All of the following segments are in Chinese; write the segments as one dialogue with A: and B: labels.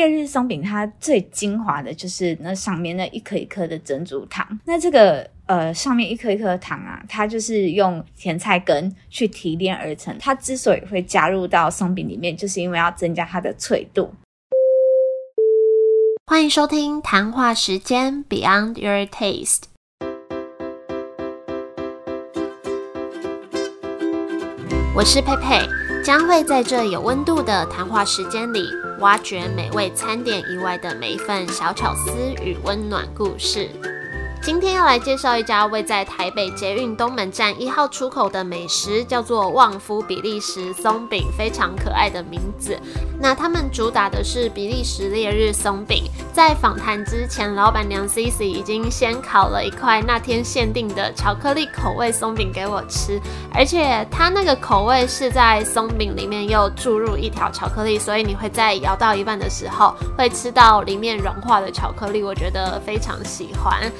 A: 烈日松饼它最精华的就是那上面那一颗一颗的珍珠糖。那这个呃上面一颗一颗糖啊，它就是用甜菜根去提炼而成。它之所以会加入到松饼里面，就是因为要增加它的脆度。
B: 欢迎收听谈话时间 Beyond Your Taste。我是佩佩，将会在这有温度的谈话时间里，挖掘美味餐点以外的每一份小巧思与温暖故事。今天要来介绍一家位在台北捷运东门站一号出口的美食，叫做旺夫比利时松饼，非常可爱的名字。那他们主打的是比利时烈日松饼。在访谈之前，老板娘 Cici 已经先烤了一块那天限定的巧克力口味松饼给我吃，而且它那个口味是在松饼里面又注入一条巧克力，所以你会在咬到一半的时候会吃到里面融化的巧克力，我觉得非常喜欢。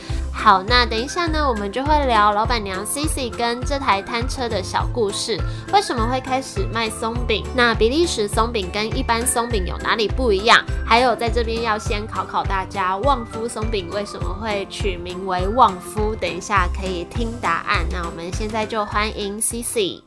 B: 好，那等一下呢，我们就会聊老板娘 Cici 跟这台摊车的小故事。为什么会开始卖松饼？那比利时松饼跟一般松饼有哪里不一样？还有在这边要先考考大家，旺夫松饼为什么会取名为旺夫？等一下可以听答案。那我们现在就欢迎 Cici。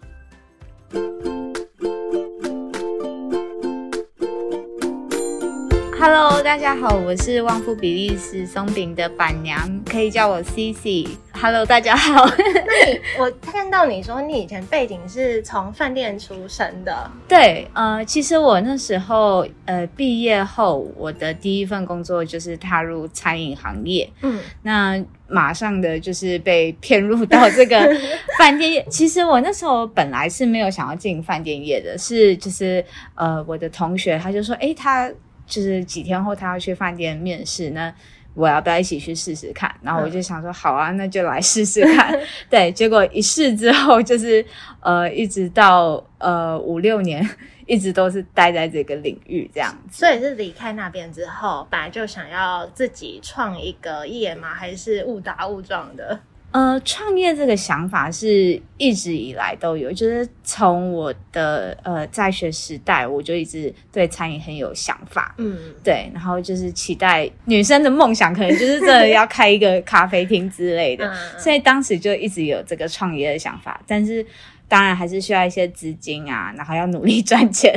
A: Hello，大家好，我是旺夫比利时松饼的板娘，可以叫我 Cici。Hello，大家好。
C: 那你我看到你说你以前背景是从饭店出身的，
A: 对，呃，其实我那时候呃毕业后，我的第一份工作就是踏入餐饮行业，嗯，那马上的就是被骗入到这个 饭店业。其实我那时候本来是没有想要进饭店业的，是就是呃我的同学他就说，哎他。就是几天后他要去饭店面试，那我要不要一起去试试看？然后我就想说好啊，那就来试试看。对，结果一试之后，就是呃，一直到呃五六年，一直都是待在这个领域这样。
C: 所以是离开那边之后，本来就想要自己创一个业吗？还是误打误撞的？
A: 呃，创业这个想法是一直以来都有，就是从我的呃在学时代，我就一直对餐饮很有想法，嗯，对，然后就是期待女生的梦想，可能就是真的要开一个咖啡厅之类的，所以当时就一直有这个创业的想法，但是当然还是需要一些资金啊，然后要努力赚钱，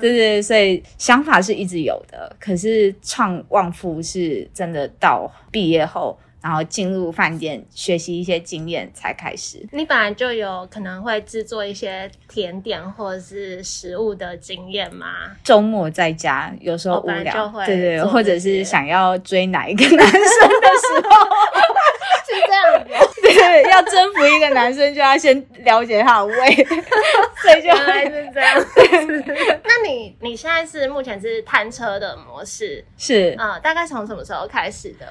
A: 对对，所以想法是一直有的，可是创旺夫是真的到毕业后。然后进入饭店学习一些经验才开始。
C: 你本来就有可能会制作一些甜点或者是食物的经验吗？
A: 周末在家有时候无聊，对对，或者是想要追哪一个男生的时
C: 候，是这样。
A: 对，要征服一个男生就要先了解他的胃，所以就
C: 还是这样。那你你现在是目前是摊车的模式？
A: 是
C: 啊，大概从什么时候开始的？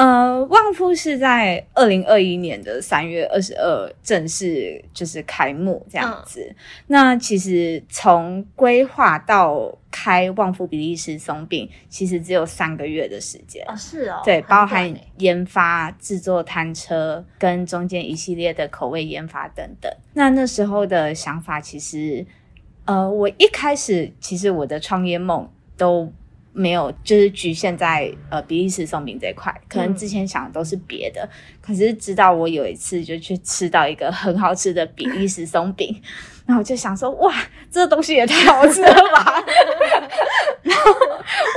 A: 呃，旺夫是在二零二一年的三月二十二正式就是开幕这样子。那其实从规划到开旺夫比利时松饼，其实只有三个月的时间
C: 哦，是哦，
A: 对，包含研发、制作摊车跟中间一系列的口味研发等等。那那时候的想法，其实呃，我一开始其实我的创业梦都。没有，就是局限在呃比利时松饼这一块，可能之前想的都是别的。可是直到我有一次就去吃到一个很好吃的比利时松饼，然后我就想说，哇，这东西也太好吃了吧！然后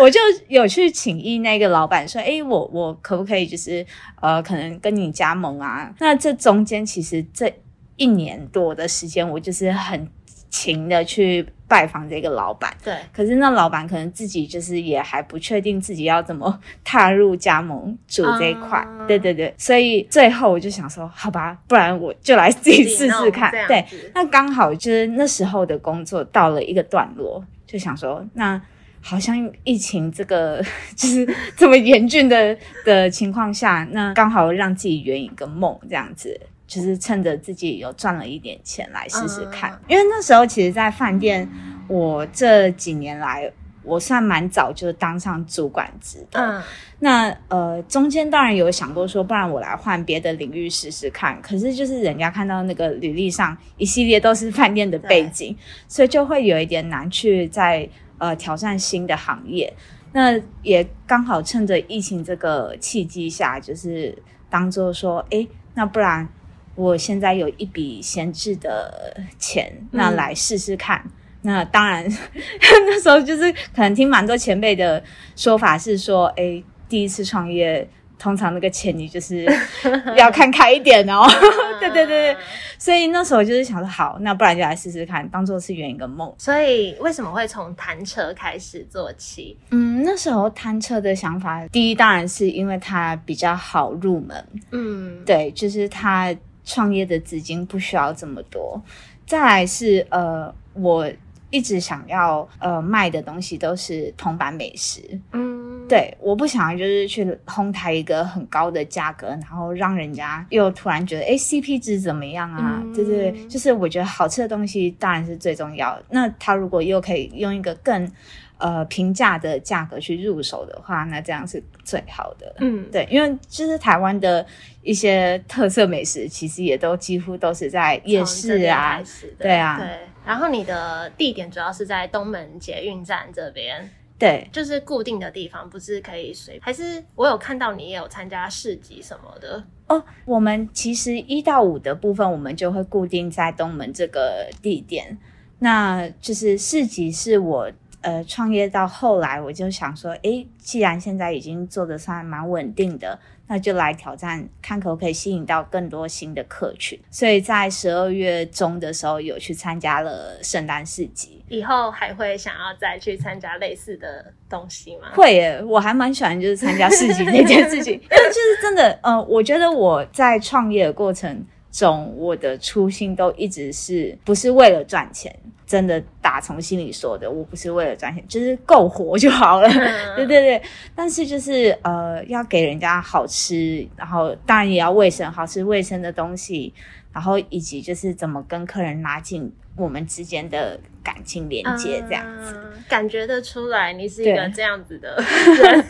A: 我就有去请意那个老板说，哎，我我可不可以就是呃，可能跟你加盟啊？那这中间其实这一年多的时间，我就是很。勤的去拜访这个老板，
C: 对，
A: 可是那老板可能自己就是也还不确定自己要怎么踏入加盟主这一块，对对对，所以最后我就想说，好吧，不然我就来自己试试看，对，那刚好就是那时候的工作到了一个段落，就想说，那好像疫情这个 就是这么严峻的的情况下，那刚好让自己圆一个梦，这样子。就是趁着自己有赚了一点钱来试试看，因为那时候其实，在饭店，我这几年来，我算蛮早就当上主管职的。嗯，那呃，中间当然有想过说，不然我来换别的领域试试看。可是就是人家看到那个履历上一系列都是饭店的背景，所以就会有一点难去在呃挑战新的行业。那也刚好趁着疫情这个契机下，就是当做说，哎，那不然我现在有一笔闲置的钱，那来试试看。那当然，那时候就是可能听蛮多前辈的说法是说，哎，第一次创业。通常那个钱你就是 要看开一点哦，对对对，所以那时候就是想说，好，那不然就来试试看，当做是圆一个梦。
C: 所以为什么会从弹车开始做起？
A: 嗯，那时候弹车的想法，第一当然是因为它比较好入门，嗯，对，就是它创业的资金不需要这么多。再来是呃，我一直想要呃卖的东西都是铜板美食，嗯。对，我不想就是去哄抬一个很高的价格，然后让人家又突然觉得，哎，CP 值怎么样啊？对对对，就是我觉得好吃的东西当然是最重要。那他如果又可以用一个更呃平价的价格去入手的话，那这样是最好的。嗯，对，因为就是台湾的一些特色美食，其实也都几乎都是在夜市啊，对啊。
C: 对，然后你的地点主要是在东门捷运站这边。
A: 对，
C: 就是固定的地方，不是可以随，还是我有看到你也有参加市集什么的
A: 哦。我们其实一到五的部分，我们就会固定在东门这个地点。那就是市集是我呃创业到后来，我就想说，哎，既然现在已经做的算蛮稳定的。那就来挑战，看可不可以吸引到更多新的客群。所以在十二月中的时候，有去参加了圣诞市集。
C: 以后还会想要再去参加类似的东西吗？
A: 会耶，我还蛮喜欢就是参加市集那件事情，因为就是真的，呃，我觉得我在创业的过程中，我的初心都一直是不是为了赚钱。真的打从心里说的，我不是为了赚钱，就是够活 就好了。对对对，但是就是呃，要给人家好吃，然后当然也要卫生，好吃卫生的东西，然后以及就是怎么跟客人拉近我们之间的。感情连接这样子，
C: 感觉得出来你是一个这样子的 人，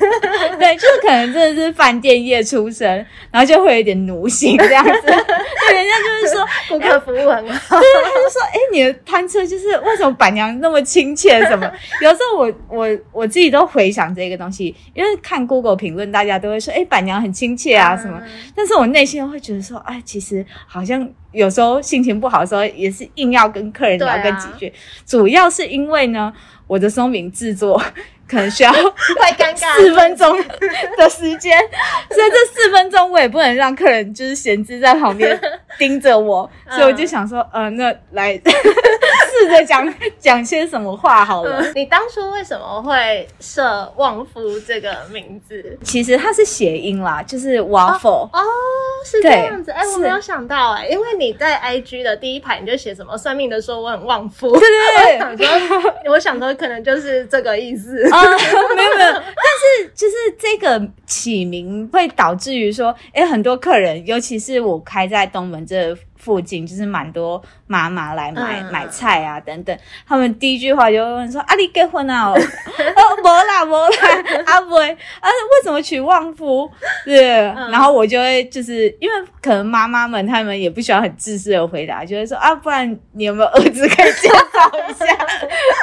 A: 对，就是可能真的是饭店业出身，然后就会有点奴性这样子。对，人家就是说
C: 顾客服务很好，
A: 对，他就说，哎，你的摊车就是为什么板娘那么亲切？什么？有时候我我我自己都回想这个东西，因为看 Google 评论，大家都会说，哎，板娘很亲切啊什么，但是我内心会觉得说，哎，其实好像。有时候心情不好的时候，也是硬要跟客人聊个几句。主要是因为呢，我的松饼制作可能需要
C: 快尴尬
A: 四分钟的时间，所以这四分钟我也不能让客人就是闲置在旁边 盯着我，所以我就想说，呃，那来。试着讲讲些什么话好了。
C: 你当初为什么会设旺夫这个名字？
A: 其实它是谐音啦，就是 waffle。
C: 哦，是这样子。哎，我没有想到哎，因为你在 IG 的第一排你就写什么算命的说我很旺夫。
A: 对对
C: 对，我想说可能就是这个意思。
A: 啊，没有没有，但是就是这个起名会导致于说，哎，很多客人，尤其是我开在东门这。附近就是蛮多妈妈来买买菜啊等等，他们第一句话就会问说：“啊，你结婚啊？” 哦，没啦，没啦，啊不会啊？为什么娶旺夫？对，然后我就会就是因为可能妈妈们他们也不需要很自私的回答，就会说：“啊，不然你有没有儿子可以介绍一下？”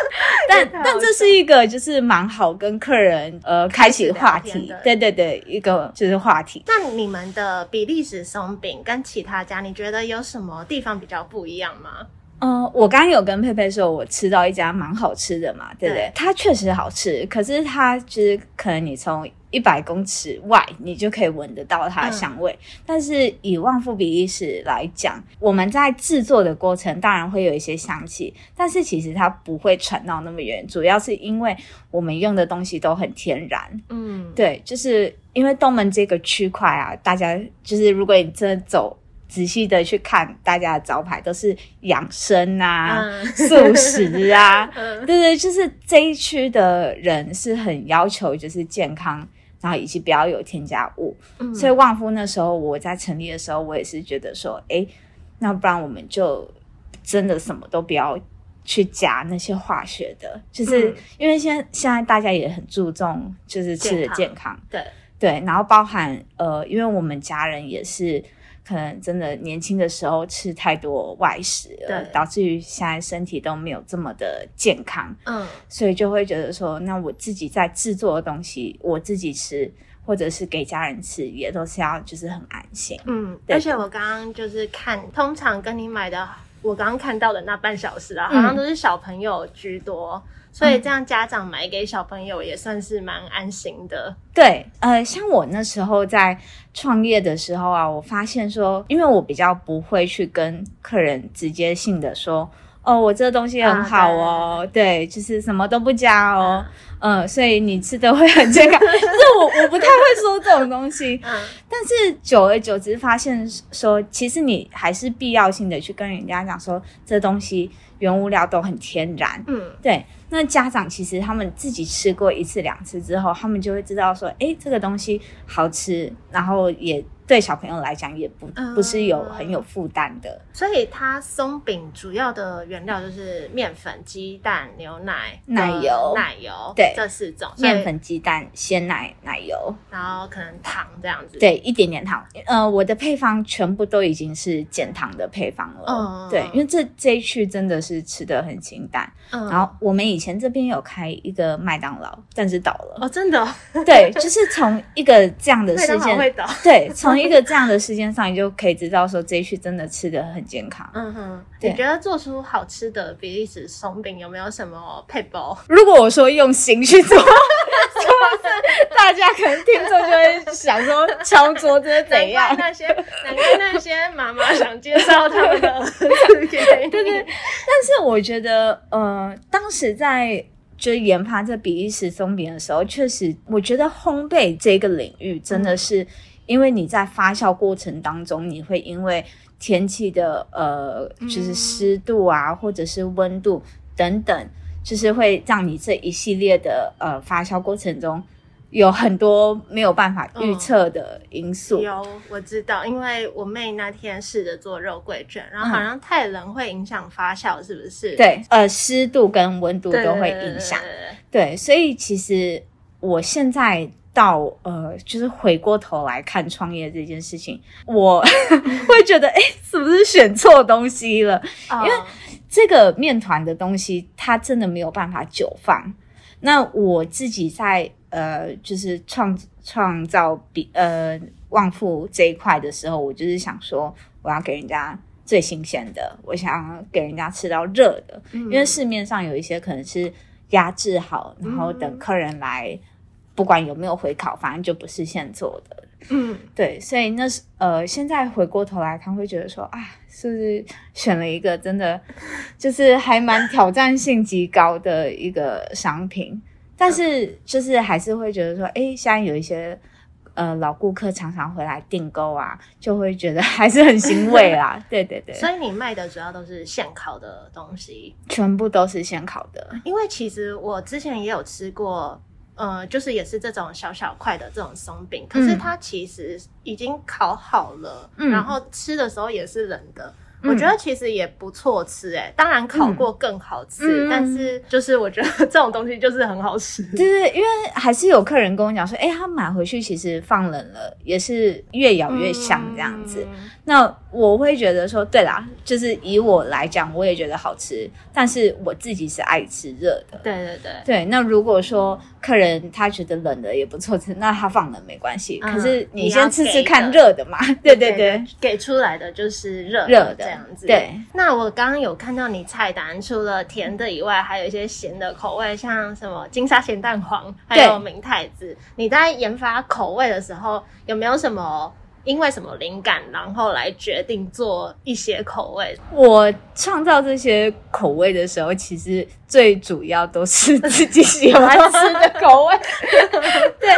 A: 但但这是一个就是蛮好跟客人呃开启话题，对对对，一个就是话题。
C: 那你们的比利时松饼跟其他家，你觉得有？什么地方比较不一样吗？
A: 嗯，我刚刚有跟佩佩说，我吃到一家蛮好吃的嘛，对不对？它确实好吃，可是它就是可能你从一百公尺外，你就可以闻得到它的香味。但是以旺夫比利时来讲，我们在制作的过程当然会有一些香气，但是其实它不会传到那么远，主要是因为我们用的东西都很天然。嗯，对，就是因为东门这个区块啊，大家就是如果你真的走。仔细的去看大家的招牌，都是养生啊、素食啊，对对，就是这一区的人是很要求就是健康，然后以及不要有添加物。所以旺夫那时候我在成立的时候，我也是觉得说，哎，那不然我们就真的什么都不要去加那些化学的，就是因为现在现在大家也很注重就是吃的健康，
C: 对。
A: 对，然后包含呃，因为我们家人也是。可能真的年轻的时候吃太多外食了，导致于现在身体都没有这么的健康。嗯，所以就会觉得说，那我自己在制作的东西，我自己吃，或者是给家人吃，也都是要就是很安心。
C: 嗯，而且我刚刚就是看，通常跟你买的，我刚刚看到的那半小时啊，好像都是小朋友居多。所以这样家长买给小朋友也算是蛮安心的。
A: 对，呃，像我那时候在创业的时候啊，我发现说，因为我比较不会去跟客人直接性的说，哦，我这个东西很好哦，对，就是什么都不加哦，嗯，所以你吃的会很健康。就是我我不太会说这种东西，嗯，但是久而久之发现说，其实你还是必要性的去跟人家讲说，这东西原物料都很天然，嗯，对。那家长其实他们自己吃过一次两次之后，他们就会知道说，哎，这个东西好吃，然后也。对小朋友来讲也不不是有很有负担的，
C: 所以它松饼主要的原料就是面粉、鸡蛋、牛奶、
A: 奶油、
C: 奶油，
A: 对，
C: 这四种
A: 面粉、鸡蛋、鲜奶、奶油，
C: 然后可能糖这样子，
A: 对，一点点糖。呃，我的配方全部都已经是减糖的配方了，嗯，对，因为这这一区真的是吃的很清淡。嗯，然后我们以前这边有开一个麦当劳，但是倒了。
C: 哦，真的？
A: 对，就是从一个这样的事件，对，从。一个这样的时间上，你就可以知道说这一区真的吃的很健康。嗯
C: 哼，你觉得做出好吃的比利时松饼有没有什么配包？
A: 如果我说用心去做，是不是大家可能听众就会想说敲桌子怎样？
C: 那些难怪那些妈妈想介绍他们的儿子给你。
A: 对对，但是我觉得，呃，当时在就研发这比利时松饼的时候，确实我觉得烘焙这个领域真的是。因为你在发酵过程当中，你会因为天气的呃，就是湿度啊，或者是温度等等，就是会让你这一系列的呃发酵过程中有很多没有办法预测的因素。
C: 有，我知道，因为我妹那天试着做肉桂卷，然后好像太冷会影响发酵，是不是？
A: 对，呃，湿度跟温度都会影响。对，所以其实我现在。到呃，就是回过头来看创业这件事情，我 会觉得，哎，是不是选错东西了？因为这个面团的东西，它真的没有办法久放。那我自己在呃，就是创创造比呃旺富这一块的时候，我就是想说，我要给人家最新鲜的，我想给人家吃到热的，因为市面上有一些可能是压制好，然后等客人来。不管有没有回烤，反正就不是现做的。嗯，对，所以那是呃，现在回过头来看，会觉得说啊，是不是选了一个真的就是还蛮挑战性极高的一个商品？但是就是还是会觉得说，哎，现在有一些呃老顾客常常回来订购啊，就会觉得还是很欣慰 啦。对对对，
C: 所以你卖的主要都是现烤的东西，
A: 全部都是现烤的。
C: 因为其实我之前也有吃过。呃，就是也是这种小小块的这种松饼，可是它其实已经烤好了，然后吃的时候也是冷的。我觉得其实也不错吃，哎，当然烤过更好吃，但是就是我觉得 这种东西就是很好吃。
A: 对对，因为还是有客人跟我讲说，哎，他买回去其实放冷了，也是越咬越香这样子。那我会觉得说，对啦，就是以我来讲，我也觉得好吃，但是我自己是爱吃热的。
C: 对对对，
A: 对。那如果说客人他觉得冷的也不错吃，那他放冷没关系。可是你先吃吃看热的嘛。对对对，
C: 给出来的就是热热的这样子。
A: 对。
C: 那我刚刚有看到你菜单，除了甜的以外，还有一些咸的口味，像什么金沙咸蛋黄，还有明太子。你在研发口味的时候，有没有什么？因为什么灵感，然后来决定做一些口味。
A: 我创造这些口味的时候，其实最主要都是自己喜欢吃的口味。对，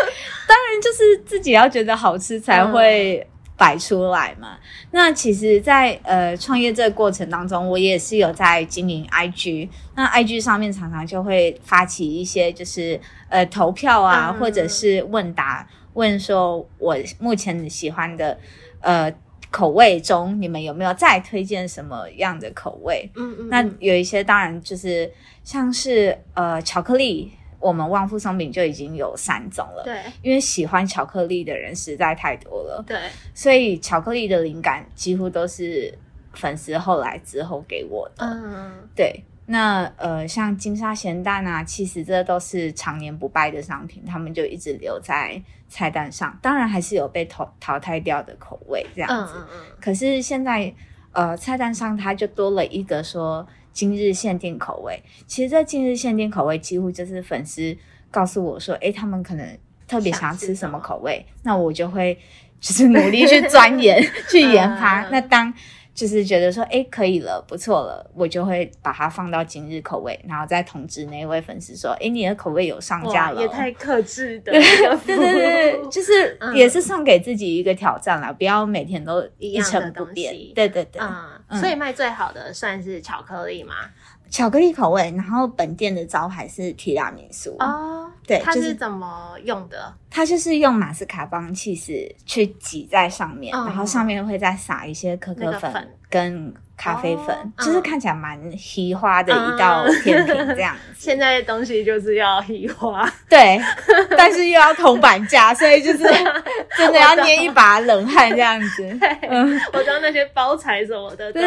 A: 当然就是自己要觉得好吃才会摆出来嘛。那其实，在呃创业这个过程当中，我也是有在经营 IG。那 IG 上面常常就会发起一些就是呃投票啊，或者是问答。问说，我目前喜欢的呃口味中，你们有没有再推荐什么样的口味？嗯嗯，那有一些当然就是像是呃巧克力我们旺夫松饼就已经有三种了。
C: 对，
A: 因为喜欢巧克力的人实在太多了。
C: 对，
A: 所以巧克力的灵感几乎都是粉丝后来之后给我的。
C: 嗯，
A: 对。那呃，像金沙咸蛋啊，其实这都是常年不败的商品，他们就一直留在菜单上。当然还是有被淘淘汰掉的口味这样子。嗯嗯嗯。可是现在呃，菜单上它就多了一个说今日限定口味。其实这今日限定口味几乎就是粉丝告诉我说，哎，他们可能特别想吃什么口味，那我就会就是努力去钻研 去研发。那当就是觉得说，哎，可以了，不错了，我就会把它放到今日口味，然后再通知那位粉丝说，哎，你的口味有上架了，
C: 也太克制的，
A: 对对对对，就是也是送给自己一个挑战啦，不要每天都一成不变，对对对，
C: 嗯，所以卖最好的算是巧克力吗？
A: 巧克力口味，然后本店的招牌是提拉米苏。
C: 哦，
A: 对，
C: 它是怎么用的？
A: 它就是用马斯卡邦气势去挤在上面，然后上面会再撒一些可可粉跟咖啡粉，就是看起来蛮稀花的一道甜品这样。
C: 现在的东西就是要稀花，
A: 对，但是又要铜板价，所以就是 真的要捏一把冷汗这样子。
C: 嗯，我知道那些包材什么的都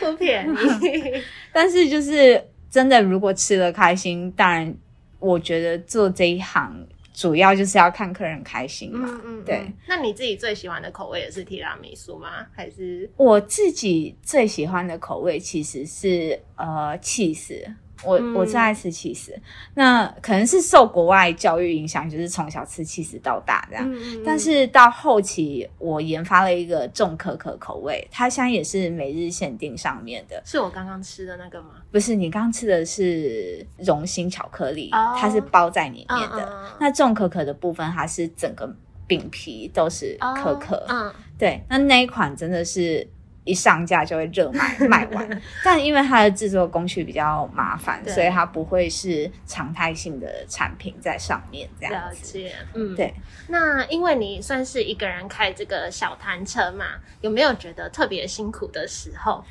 C: 不便宜。
A: 但是就是真的，如果吃的开心，当然，我觉得做这一行主要就是要看客人开心嘛。嗯嗯，对。
C: 那你自己最喜欢的口味也是提拉米苏吗？还是
A: 我自己最喜欢的口味其实是呃，cheese。我我最爱吃起司，那可能是受国外教育影响，就是从小吃起司到大这样。但是到后期，我研发了一个重可可口味，它现在也是每日限定上面的。
C: 是我刚刚吃的那个吗？
A: 不是，你刚刚吃的是荣心巧克力，它是包在里面的。那重可可的部分，它是整个饼皮都是可可。嗯，对，那那一款真的是。一上架就会热卖 卖完，但因为它的制作工序比较麻烦，所以它不会是常态性的产品在上面这样子。嗯，对。
C: 那因为你算是一个人开这个小摊车嘛，有没有觉得特别辛苦的时候？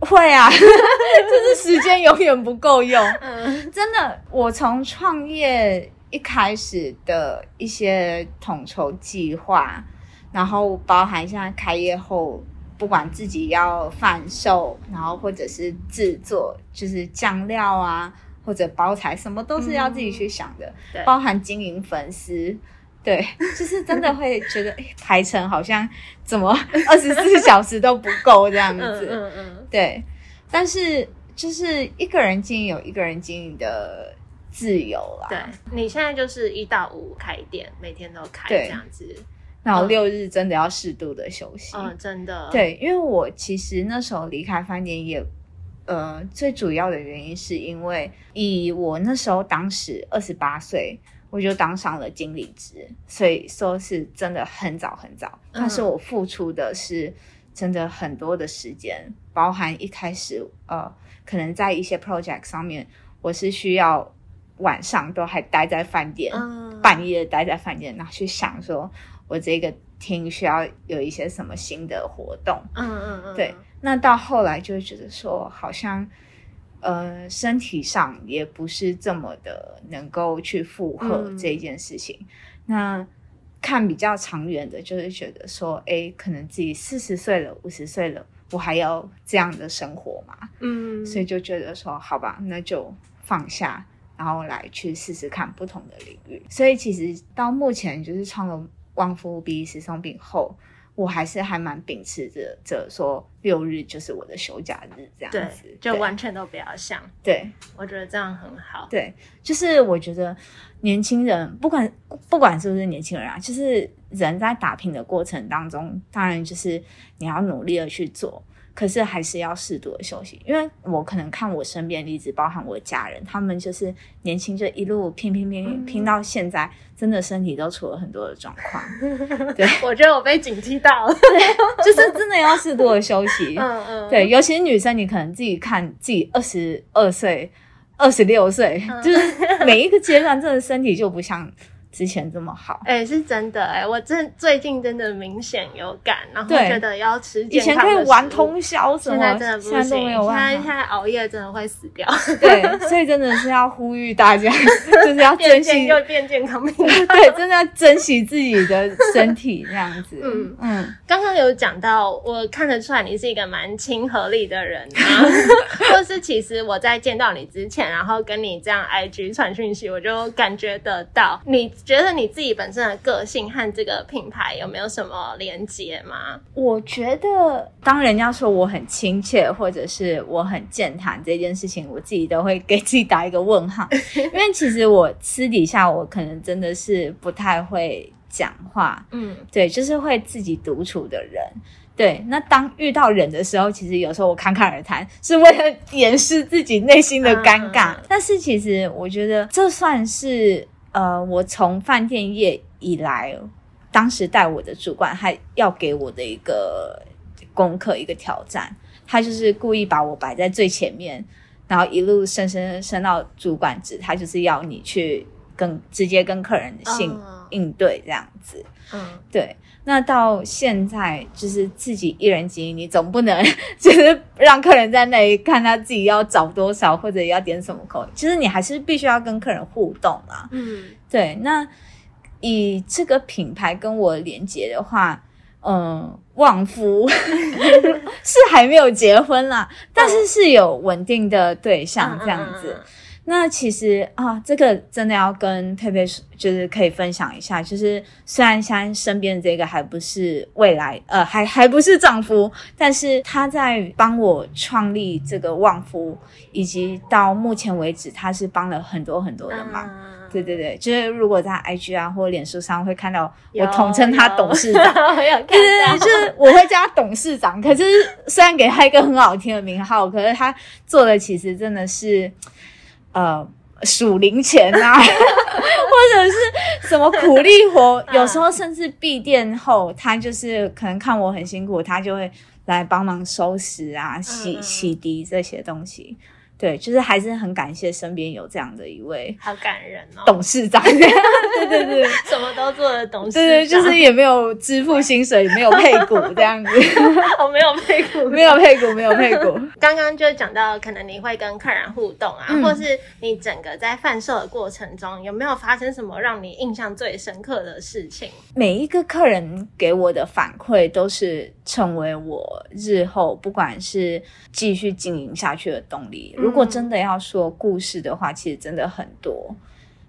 A: 会啊，就是时间永远不够用。嗯，真的，我从创业一开始的一些统筹计划，然后包含现在开业后。不管自己要贩售，然后或者是制作，就是酱料啊，或者包材，什么都是要自己去想的。包含经营粉丝，对，就是真的会觉得排程好像怎么 二十四小时都不够这样子。嗯嗯。对，但是就是一个人经营有一个人经营的自由啦。
C: 对，你现在就是一到五开店，每天都开这样子。
A: 然后六日真的要适度的休息，
C: 嗯，真的，
A: 对，因为我其实那时候离开饭店也，呃，最主要的原因是因为以我那时候当时二十八岁，我就当上了经理职，所以说是真的很早很早，但是我付出的是真的很多的时间，包含一开始呃，可能在一些 project 上面，我是需要晚上都还待在饭店，半夜待在饭店，然后去想说。我这个厅需要有一些什么新的活动？嗯嗯嗯，对。那到后来就会觉得说，好像呃身体上也不是这么的能够去负荷这件事情。那看比较长远的，就是觉得说，哎，可能自己四十岁了、五十岁了，我还要这样的生活嘛？嗯，所以就觉得说，好吧，那就放下，然后来去试试看不同的领域。所以其实到目前就是创了。旺夫比斯松饼后，我还是还蛮秉持着着说六日就是我的休假日这样子，
C: 就完全都不要想。
A: 对，
C: 我觉得这样很好。
A: 对，就是我觉得年轻人不管不管是不是年轻人啊，就是人在打拼的过程当中，当然就是你要努力的去做。可是还是要适度的休息，因为我可能看我身边例子，包含我家人，他们就是年轻就一路拼拼拼拼到现在，真的身体都出了很多的状况。对，
C: 我觉得我被警惕到了，
A: 就是真的要适度的休息。嗯嗯，对，尤其是女生，你可能自己看自己二十二岁、二十六岁，就是每一个阶段，真的身体就不像之前这么好。
C: 哎，是真的哎，我真最近真的明显有感，然后觉得要吃
A: 以前可以玩通宵什么，
C: 现在真的不行，
A: 现在都没有办
C: 法。现在现在熬夜真的会死掉。
A: 对，所以真的是要呼吁大家，就是要珍惜
C: 又变健康命。
A: 对，真的要珍惜自己的身体这样子。嗯
C: 嗯，刚刚有讲到，我看得出来你是一个蛮亲和力的人啊，或是其实我在见到你之前，然后跟你这样 IG 传讯息，我就感觉得到，你觉得你自己本身的个性和这个品牌有没有什么连接吗？
A: 我觉得，当人家说我很亲切，或者是我很健谈这件事情，我自己都会给自己打一个问号，因为其实我私底下我可能真的是不太会讲话，嗯，对，就是会自己独处的人。对，那当遇到人的时候，其实有时候我侃侃而谈，是为了掩饰自己内心的尴尬。但是其实我觉得，这算是呃，我从饭店业以来，当时带我的主管还要给我的一个功课，一个挑战。他就是故意把我摆在最前面，然后一路升升升到主管职，他就是要你去跟直接跟客人性应对这样子。嗯，对。那到现在就是自己一人经营，你总不能 就是让客人在那里看他自己要找多少或者要点什么口味。其实你还是必须要跟客人互动啊。嗯，对。那以这个品牌跟我连接的话，嗯，旺夫 是还没有结婚啦，但是是有稳定的对象这样子。那其实啊，这个真的要跟佩佩就是可以分享一下。就是虽然现在身边的这个还不是未来，呃，还还不是丈夫，但是他在帮我创立这个旺夫，以及到目前为止，他是帮了很多很多的忙。对对对，就是如果在 IG 啊或脸书上会看到我统称他董事长，
C: 对对对，
A: 就是我会叫他董事长。可是虽然给他一个很好听的名号，可是他做的其实真的是。呃，数零钱啊，或者是什么苦力活，有时候甚至闭店后，他就是可能看我很辛苦，他就会来帮忙收拾啊、洗洗涤这些东西。对，就是还是很感谢身边有这样的一位，
C: 好感人哦，
A: 董事长，对 对对，
C: 什么都做的董事长，
A: 对对，就是也没有支付薪水，没有配股这样子，
C: 我没有配股，
A: 没有配股，没有配股。
C: 刚刚就讲到，可能你会跟客人互动啊，或是你整个在贩售的过程中，有没有发生什么让你印象最深刻的事情？
A: 每一个客人给我的反馈，都是成为我日后不管是继续经营下去的动力。如果真的要说故事的话，其实真的很多。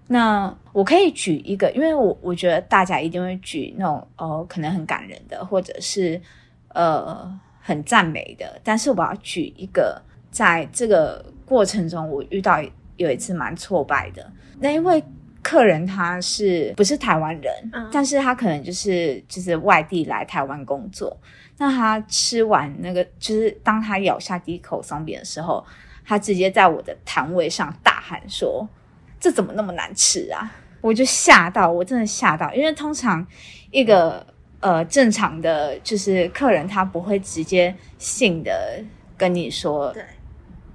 A: 那我可以举一个，因为我我觉得大家一定会举那种哦，可能很感人的，或者是呃很赞美的。但是我要举一个，在这个过程中我遇到有一次蛮挫败的。那因为客人他是不是台湾人，但是他可能就是就是外地来台湾工作。那他吃完那个，就是当他咬下第一口松饼的时候。他直接在我的摊位上大喊说：“这怎么那么难吃啊！”我就吓到，我真的吓到，因为通常一个呃正常的就是客人他不会直接性的跟你说，对，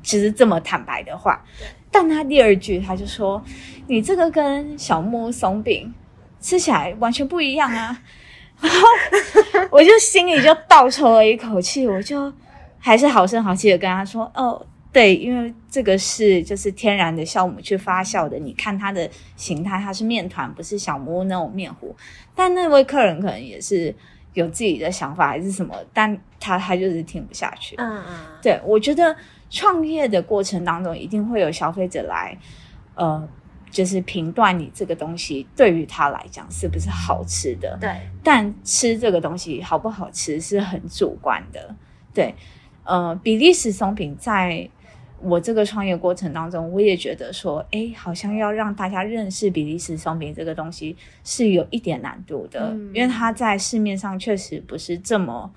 A: 其实这么坦白的话，但他第二句他就说：“你这个跟小木松饼吃起来完全不一样啊！”然后我就心里就倒抽了一口气，我就还是好声好气的跟他说：“哦。”对，因为这个是就是天然的酵母去发酵的，你看它的形态，它是面团，不是小木屋那种面糊。但那位客人可能也是有自己的想法还是什么，但他他就是听不下去。嗯嗯，对，我觉得创业的过程当中，一定会有消费者来，呃，就是评断你这个东西对于他来讲是不是好吃的。
C: 对，
A: 但吃这个东西好不好吃是很主观的。对，呃，比利时松饼在。我这个创业过程当中，我也觉得说，哎，好像要让大家认识比利时松饼这个东西是有一点难度的，因为它在市面上确实不是这么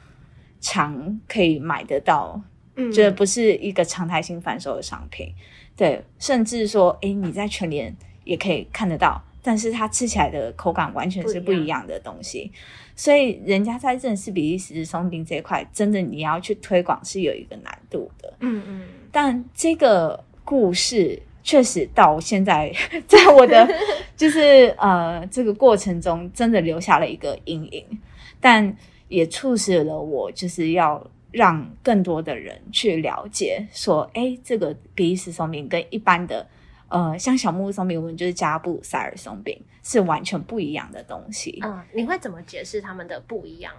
A: 常可以买得到，嗯这不是一个常态性贩售的商品。对，甚至说，哎，你在全联也可以看得到，但是它吃起来的口感完全是不一样的东西。所以，人家在认识比利时松饼这一块，真的你要去推广是有一个难度的。嗯嗯。但这个故事确实到现在，在我的 就是呃这个过程中，真的留下了一个阴影，但也促使了我就是要让更多的人去了解，说，哎，这个比利时松饼跟一般的呃像小木屋松饼，我们就是加布塞尔松饼是完全不一样的东西。
C: 嗯，你会怎么解释他们的不一样？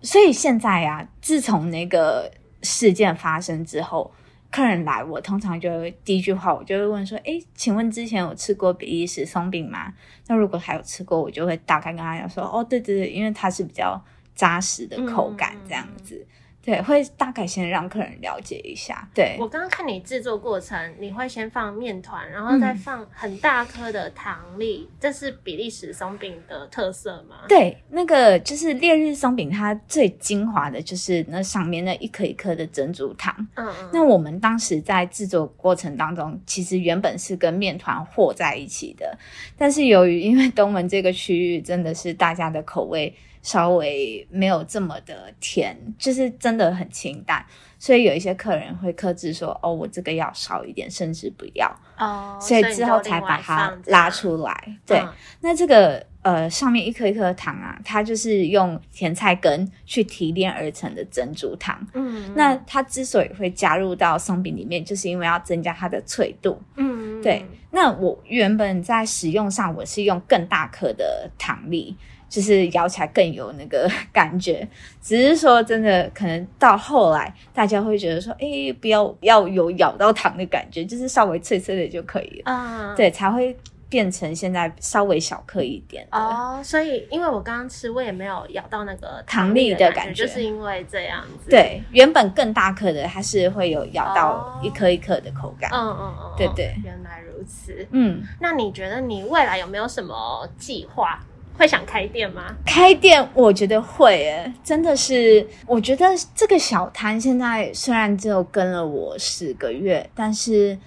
A: 所以现在啊，自从那个事件发生之后。客人来，我通常就第一句话，我就会问说：“哎，请问之前有吃过比利时松饼吗？”那如果还有吃过，我就会大概跟他讲说：“哦，对对对，因为它是比较扎实的口感，这样子。”对，会大概先让客人了解一下。对
C: 我刚刚看你制作过程，你会先放面团，然后再放很大颗的糖粒，这是比利时松饼的特色吗？
A: 对，那个就是烈日松饼，它最精华的就是那上面那一颗一颗的珍珠糖。嗯嗯。那我们当时在制作过程当中，其实原本是跟面团和在一起的，但是由于因为东门这个区域真的是大家的口味。稍微没有这么的甜，就是真的很清淡，所以有一些客人会克制说：“哦，我这个要少一点，甚至不要。”
C: 哦，
A: 所以之后才把它拉出来。对，那这个呃上面一颗一颗糖啊，它就是用甜菜根去提炼而成的珍珠糖。嗯，那它之所以会加入到松饼里面，就是因为要增加它的脆度。嗯，对。那我原本在使用上，我是用更大颗的糖粒。就是咬起来更有那个 感觉，只是说真的，可能到后来大家会觉得说，哎，不要要有咬到糖的感觉，就是稍微脆脆的就可以了。啊，对，才会变成现在稍微小颗一点。
C: 哦，所以因为我刚刚吃，我也没有咬到那个
A: 糖
C: 粒
A: 的感
C: 觉，就是因为这样子。
A: 对，原本更大颗的，它是会有咬到一颗一颗的口感。
C: 嗯嗯嗯，
A: 对对，
C: 原来如此。嗯，那你觉得你未来有没有什么计划？会想开店吗？
A: 开店，我觉得会诶，真的是。我觉得这个小摊现在虽然只有跟了我十个月，但是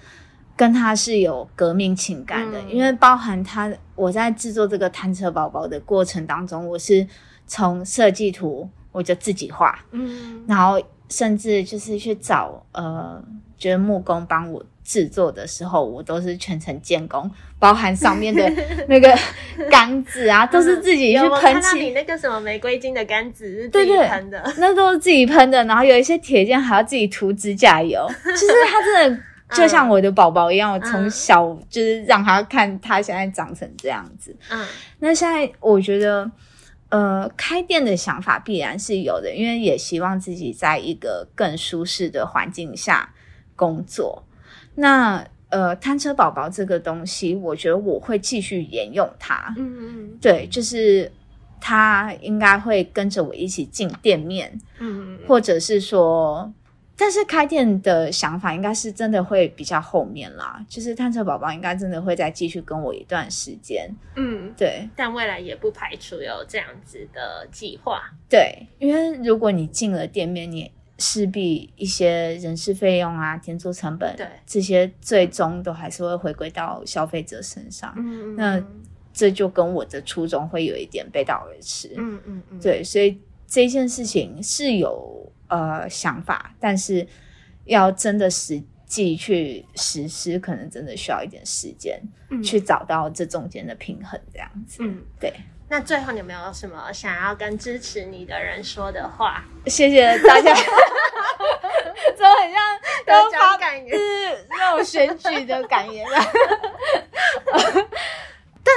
A: 跟他是有革命情感的，因为包含他我在制作这个摊车宝宝的过程当中，我是从设计图我就自己画，嗯，然后甚至就是去找呃，就是木工帮我。制作的时候，我都是全程监工，包含上面的 那个杆子啊，都是自己去喷漆。
C: 你那个什么玫瑰金的杆子是自己喷的，
A: 那都是自己喷的。然后有一些铁件还要自己涂指甲油。其实他真的就像我的宝宝一样，我从小就是让他看他现在长成这样子。嗯，那现在我觉得，呃，开店的想法必然是有的，因为也希望自己在一个更舒适的环境下工作。那呃，摊车宝宝这个东西，我觉得我会继续沿用它。嗯嗯，对，就是他应该会跟着我一起进店面。嗯嗯，或者是说，但是开店的想法应该是真的会比较后面啦。就是探测宝宝应该真的会再继续跟我一段时间。嗯，对，
C: 但未来也不排除有这样子的计划。
A: 对，因为如果你进了店面，你势必一些人事费用啊、填租成本，
C: 对
A: 这些最终都还是会回归到消费者身上。嗯那这就跟我的初衷会有一点背道而驰。嗯嗯嗯，对，所以这件事情是有呃想法，但是要真的实际去实施，可能真的需要一点时间去找到这中间的平衡，这样子。嗯，对。
C: 那最后你有没有什么想要跟支持你的人说的话？
A: 谢谢大家，都很像
C: 都发感言，
A: 是那种选举的感言啊。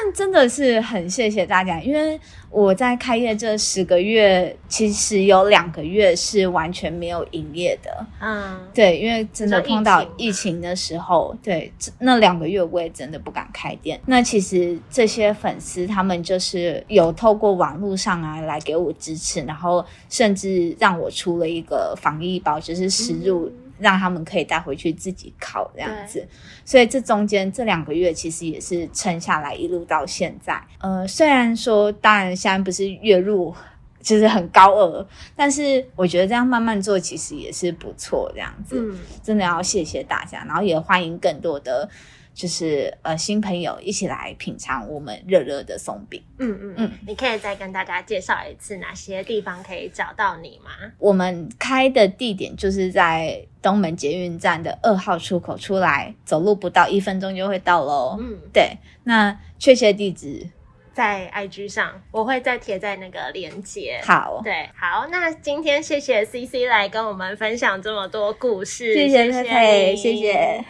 A: 但真的是很谢谢大家，因为我在开业这十个月，其实有两个月是完全没有营业的。嗯，对，因为真的碰到疫情的时候，对，那两个月我也真的不敢开店。那其实这些粉丝他们就是有透过网络上啊来给我支持，然后甚至让我出了一个防疫包，就是食入。让他们可以带回去自己烤这样子，所以这中间这两个月其实也是撑下来，一路到现在。呃，虽然说当然现在不是月入就是很高额，但是我觉得这样慢慢做其实也是不错这样子。嗯，真的要谢谢大家，然后也欢迎更多的就是呃新朋友一起来品尝我们热热的松饼。
D: 嗯嗯嗯，你可以再跟大家介绍一次哪些地方可以找到你吗？
A: 我们开的地点就是在东门捷运站的二号出口出来，走路不到一分钟就会到喽。嗯，对，那确切地址。
D: 在 IG 上，我会再贴在那个链接。
A: 好，
D: 对，好，那今天谢谢 CC 来跟我们分享这么多故事，
A: 谢谢佩佩，谢谢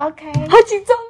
D: ，OK，
A: 好紧张。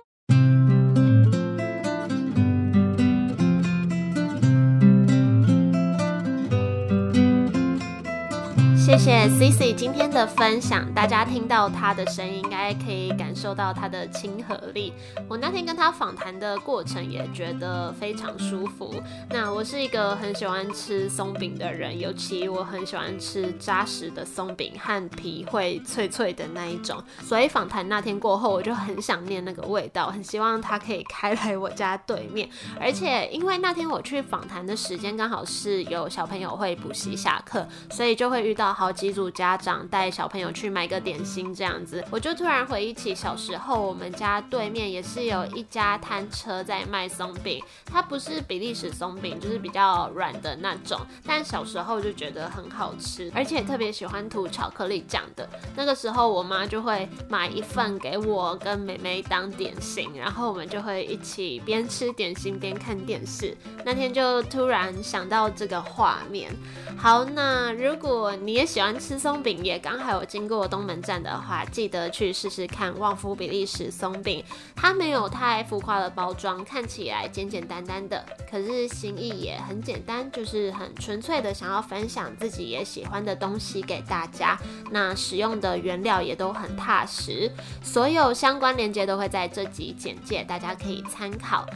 C: 谢谢 Cici 今天的分享，大家听到他的声音，应该可以感受到他的亲和力。我那天跟他访谈的过程也觉得非常舒服。那我是一个很喜欢吃松饼的人，尤其我很喜欢吃扎实的松饼和皮会脆脆的那一种。所以访谈那天过后，我就很想念那个味道，很希望他可以开来我家对面。而且因为那天我去访谈的时间刚好是有小朋友会补习下课，所以就会遇到。好几组家长带小朋友去买个点心，这样子，我就突然回忆起小时候，我们家对面也是有一家摊车在卖松饼，它不是比利时松饼，就是比较软的那种，但小时候就觉得很好吃，而且特别喜欢涂巧克力酱的。那个时候，我妈就会买一份给我跟妹妹当点心，然后我们就会一起边吃点心边看电视。那天就突然想到这个画面。好，那如果你也喜欢吃松饼，也刚好有经过东门站的话，记得去试试看旺夫比利时松饼。它没有太浮夸的包装，看起来简简单单的，可是心意也很简单，就是很纯粹的想要分享自己也喜欢的东西给大家。那使用的原料也都很踏实，所有相关链接都会在这集简介，大家可以参考。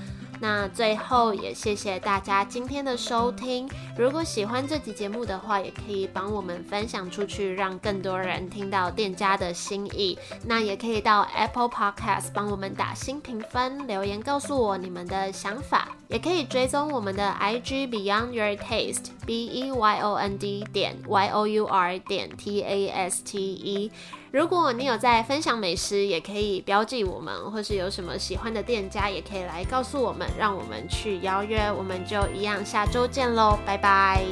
C: 那最后也谢谢大家今天的收听。如果喜欢这集节目的话，也可以帮我们分享出去，让更多人听到店家的心意。那也可以到 Apple Podcast 帮我们打新评分，留言告诉我你们的想法。也可以追踪我们的 IG Beyond Your Taste B E Y O N D 点 Y O U R 点 T A S T E。如果你有在分享美食，也可以标记我们，或是有什么喜欢的店家，也可以来告诉我们，让我们去邀约。我们就一样，下周见喽，拜拜。